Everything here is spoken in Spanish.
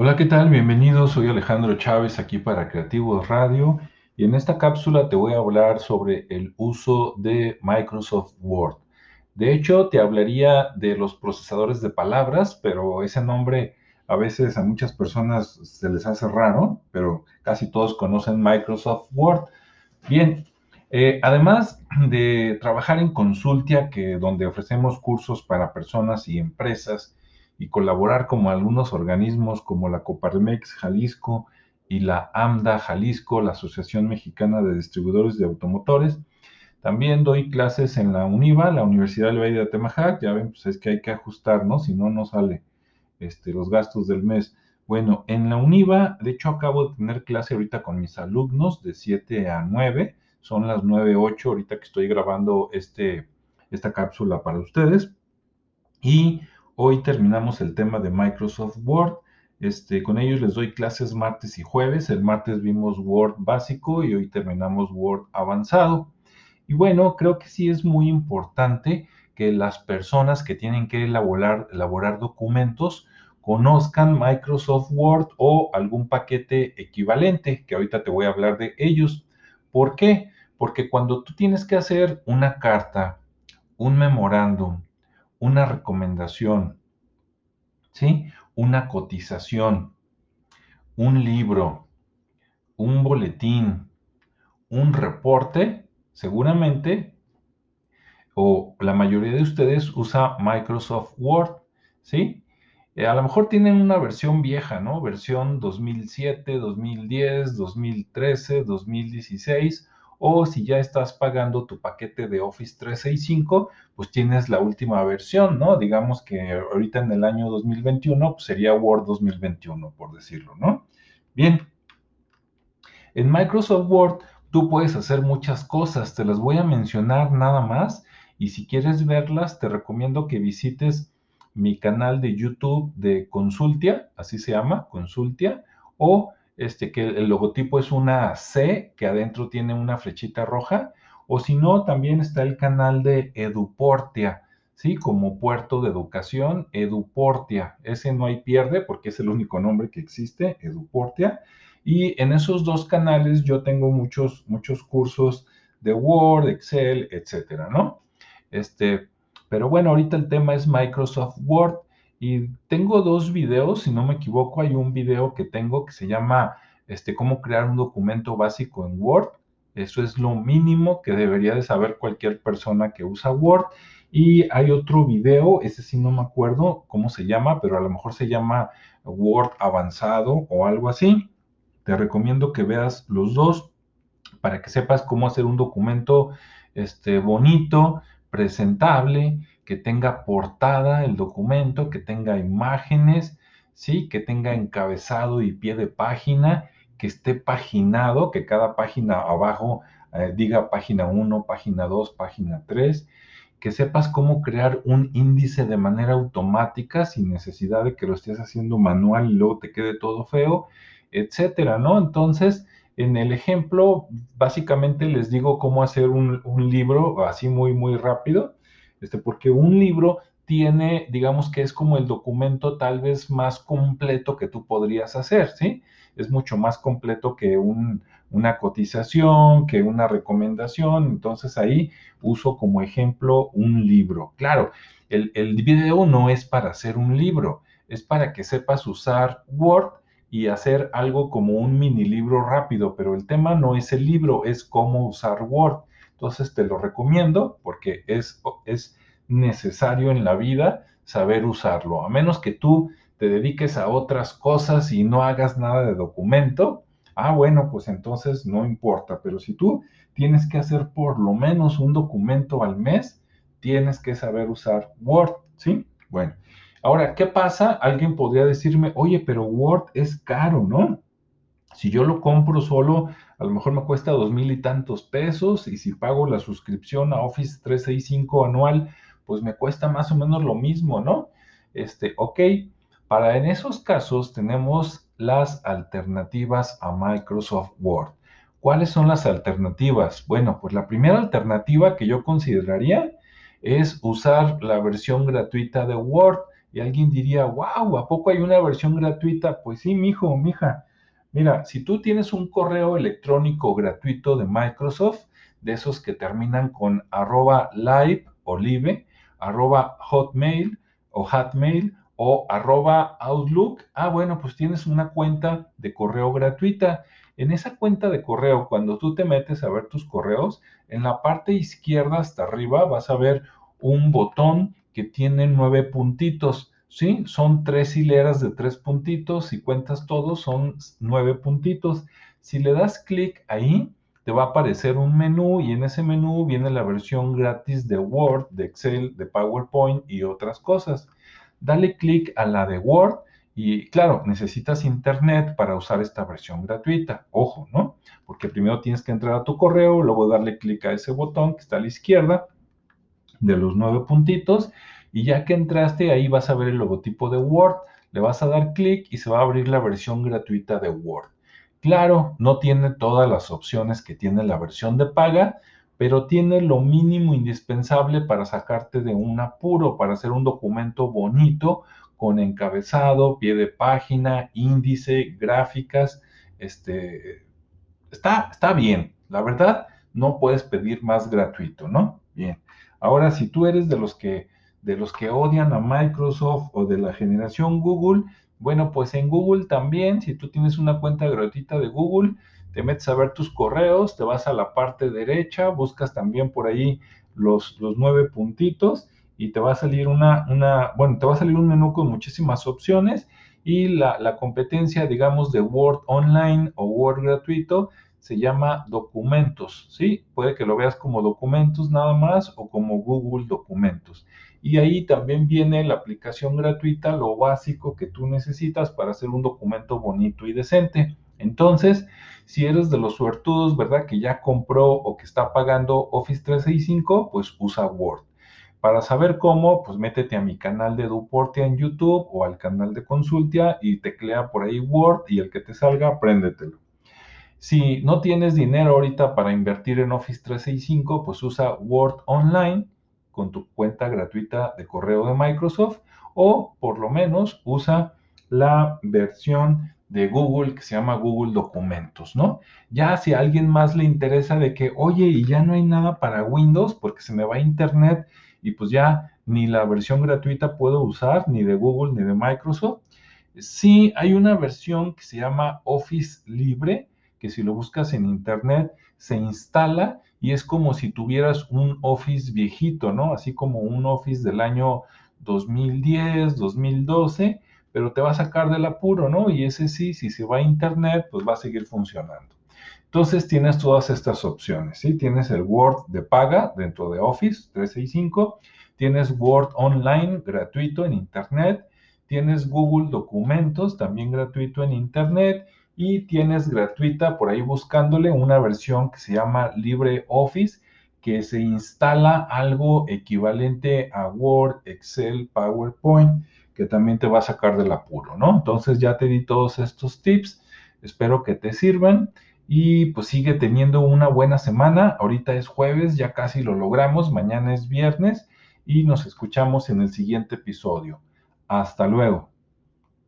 Hola, ¿qué tal? Bienvenidos. Soy Alejandro Chávez aquí para Creativos Radio y en esta cápsula te voy a hablar sobre el uso de Microsoft Word. De hecho, te hablaría de los procesadores de palabras, pero ese nombre a veces a muchas personas se les hace raro, pero casi todos conocen Microsoft Word. Bien, eh, además de trabajar en Consultia, que donde ofrecemos cursos para personas y empresas, y colaborar con algunos organismos como la Coparmex Jalisco y la AMDA Jalisco, la Asociación Mexicana de Distribuidores de Automotores. También doy clases en la UNIVA, la Universidad del Valle de Atemajac. Ya ven, pues es que hay que ajustar, ¿no? Si no, no sale este, los gastos del mes. Bueno, en la UNIVA, de hecho, acabo de tener clase ahorita con mis alumnos de 7 a 9. Son las 9.08 ahorita que estoy grabando este, esta cápsula para ustedes. Y Hoy terminamos el tema de Microsoft Word. Este, con ellos les doy clases martes y jueves. El martes vimos Word básico y hoy terminamos Word avanzado. Y bueno, creo que sí es muy importante que las personas que tienen que elaborar, elaborar documentos conozcan Microsoft Word o algún paquete equivalente, que ahorita te voy a hablar de ellos. ¿Por qué? Porque cuando tú tienes que hacer una carta, un memorándum, una recomendación, ¿sí? Una cotización, un libro, un boletín, un reporte, seguramente, o la mayoría de ustedes usa Microsoft Word, ¿sí? Eh, a lo mejor tienen una versión vieja, ¿no? Versión 2007, 2010, 2013, 2016 o si ya estás pagando tu paquete de Office 365, pues tienes la última versión, ¿no? Digamos que ahorita en el año 2021 pues sería Word 2021, por decirlo, ¿no? Bien, en Microsoft Word tú puedes hacer muchas cosas, te las voy a mencionar nada más y si quieres verlas te recomiendo que visites mi canal de YouTube de Consultia, así se llama, Consultia, o este, que el logotipo es una C que adentro tiene una flechita roja, o si no, también está el canal de Eduportia, ¿sí? Como puerto de educación, Eduportia. Ese no hay pierde porque es el único nombre que existe, Eduportia. Y en esos dos canales yo tengo muchos, muchos cursos de Word, Excel, etcétera, ¿no? Este, pero bueno, ahorita el tema es Microsoft Word. Y tengo dos videos, si no me equivoco, hay un video que tengo que se llama este, cómo crear un documento básico en Word. Eso es lo mínimo que debería de saber cualquier persona que usa Word. Y hay otro video, ese sí no me acuerdo cómo se llama, pero a lo mejor se llama Word avanzado o algo así. Te recomiendo que veas los dos para que sepas cómo hacer un documento este, bonito, presentable, que tenga portada el documento, que tenga imágenes, ¿sí? que tenga encabezado y pie de página, que esté paginado, que cada página abajo eh, diga página 1, página 2, página 3, que sepas cómo crear un índice de manera automática sin necesidad de que lo estés haciendo manual y luego te quede todo feo, etcétera, ¿no? Entonces, en el ejemplo, básicamente les digo cómo hacer un, un libro así muy, muy rápido este, porque un libro tiene, digamos que es como el documento tal vez más completo que tú podrías hacer, ¿sí? Es mucho más completo que una cotización, que una recomendación, entonces ahí uso como ejemplo un libro. Claro, el, el video no es para hacer un libro, es para que sepas usar Word y hacer algo como un mini libro rápido, pero el tema no es el libro, es cómo usar Word. Entonces te lo recomiendo porque es, es necesario en la vida saber usarlo. A menos que tú te dediques a otras cosas y no hagas nada de documento, ah, bueno, pues entonces no importa. Pero si tú tienes que hacer por lo menos un documento al mes, tienes que saber usar Word, ¿sí? Bueno, ahora, ¿qué pasa? Alguien podría decirme, oye, pero Word es caro, ¿no? Si yo lo compro solo, a lo mejor me cuesta dos mil y tantos pesos y si pago la suscripción a Office 365 anual, pues me cuesta más o menos lo mismo, ¿no? Este, ok, para en esos casos tenemos las alternativas a Microsoft Word. ¿Cuáles son las alternativas? Bueno, pues la primera alternativa que yo consideraría es usar la versión gratuita de Word Y alguien diría, wow, ¿a poco hay una versión gratuita? Pues sí, mijo, mija. Mira, si tú tienes un correo electrónico gratuito de Microsoft, de esos que terminan con arroba live o live, arroba hotmail o hotmail o arroba outlook, ah, bueno, pues tienes una cuenta de correo gratuita. En esa cuenta de correo, cuando tú te metes a ver tus correos, en la parte izquierda hasta arriba vas a ver un botón que tiene nueve puntitos. ¿Sí? Son tres hileras de tres puntitos. Si cuentas todos, son nueve puntitos. Si le das clic ahí, te va a aparecer un menú y en ese menú viene la versión gratis de Word, de Excel, de PowerPoint y otras cosas. Dale clic a la de Word y claro, necesitas internet para usar esta versión gratuita. Ojo, ¿no? Porque primero tienes que entrar a tu correo, luego darle clic a ese botón que está a la izquierda de los nueve puntitos y ya que entraste ahí vas a ver el logotipo de Word, le vas a dar clic y se va a abrir la versión gratuita de Word. Claro, no tiene todas las opciones que tiene la versión de paga, pero tiene lo mínimo indispensable para sacarte de un apuro, para hacer un documento bonito con encabezado, pie de página, índice, gráficas, este, está, está bien. La verdad, no puedes pedir más gratuito, ¿no? Bien. Ahora, si tú eres de los que de los que odian a Microsoft o de la generación Google, bueno, pues en Google también, si tú tienes una cuenta gratuita de Google, te metes a ver tus correos, te vas a la parte derecha, buscas también por ahí los, los nueve puntitos y te va a salir una, una, bueno, te va a salir un menú con muchísimas opciones y la, la competencia, digamos, de Word Online o Word gratuito se llama documentos, ¿sí? Puede que lo veas como documentos nada más o como Google Documentos. Y ahí también viene la aplicación gratuita, lo básico que tú necesitas para hacer un documento bonito y decente. Entonces, si eres de los suertudos, ¿verdad? Que ya compró o que está pagando Office 365, pues usa Word. Para saber cómo, pues métete a mi canal de Duportia en YouTube o al canal de Consultia y teclea por ahí Word y el que te salga, apréndetelo. Si no tienes dinero ahorita para invertir en Office 365, pues usa Word Online con tu cuenta gratuita de correo de Microsoft o por lo menos usa la versión de Google que se llama Google Documentos, ¿no? Ya si a alguien más le interesa de que, oye, y ya no hay nada para Windows porque se me va Internet y pues ya ni la versión gratuita puedo usar, ni de Google ni de Microsoft. Sí, hay una versión que se llama Office Libre, que si lo buscas en Internet se instala y es como si tuvieras un Office viejito, ¿no? Así como un Office del año 2010, 2012, pero te va a sacar del apuro, ¿no? Y ese sí, si se va a Internet, pues va a seguir funcionando. Entonces tienes todas estas opciones, ¿sí? Tienes el Word de paga dentro de Office 365, tienes Word Online gratuito en Internet, tienes Google Documentos también gratuito en Internet y tienes gratuita por ahí buscándole una versión que se llama LibreOffice que se instala algo equivalente a Word, Excel, PowerPoint, que también te va a sacar del apuro, ¿no? Entonces ya te di todos estos tips, espero que te sirvan y pues sigue teniendo una buena semana. Ahorita es jueves, ya casi lo logramos. Mañana es viernes y nos escuchamos en el siguiente episodio. Hasta luego.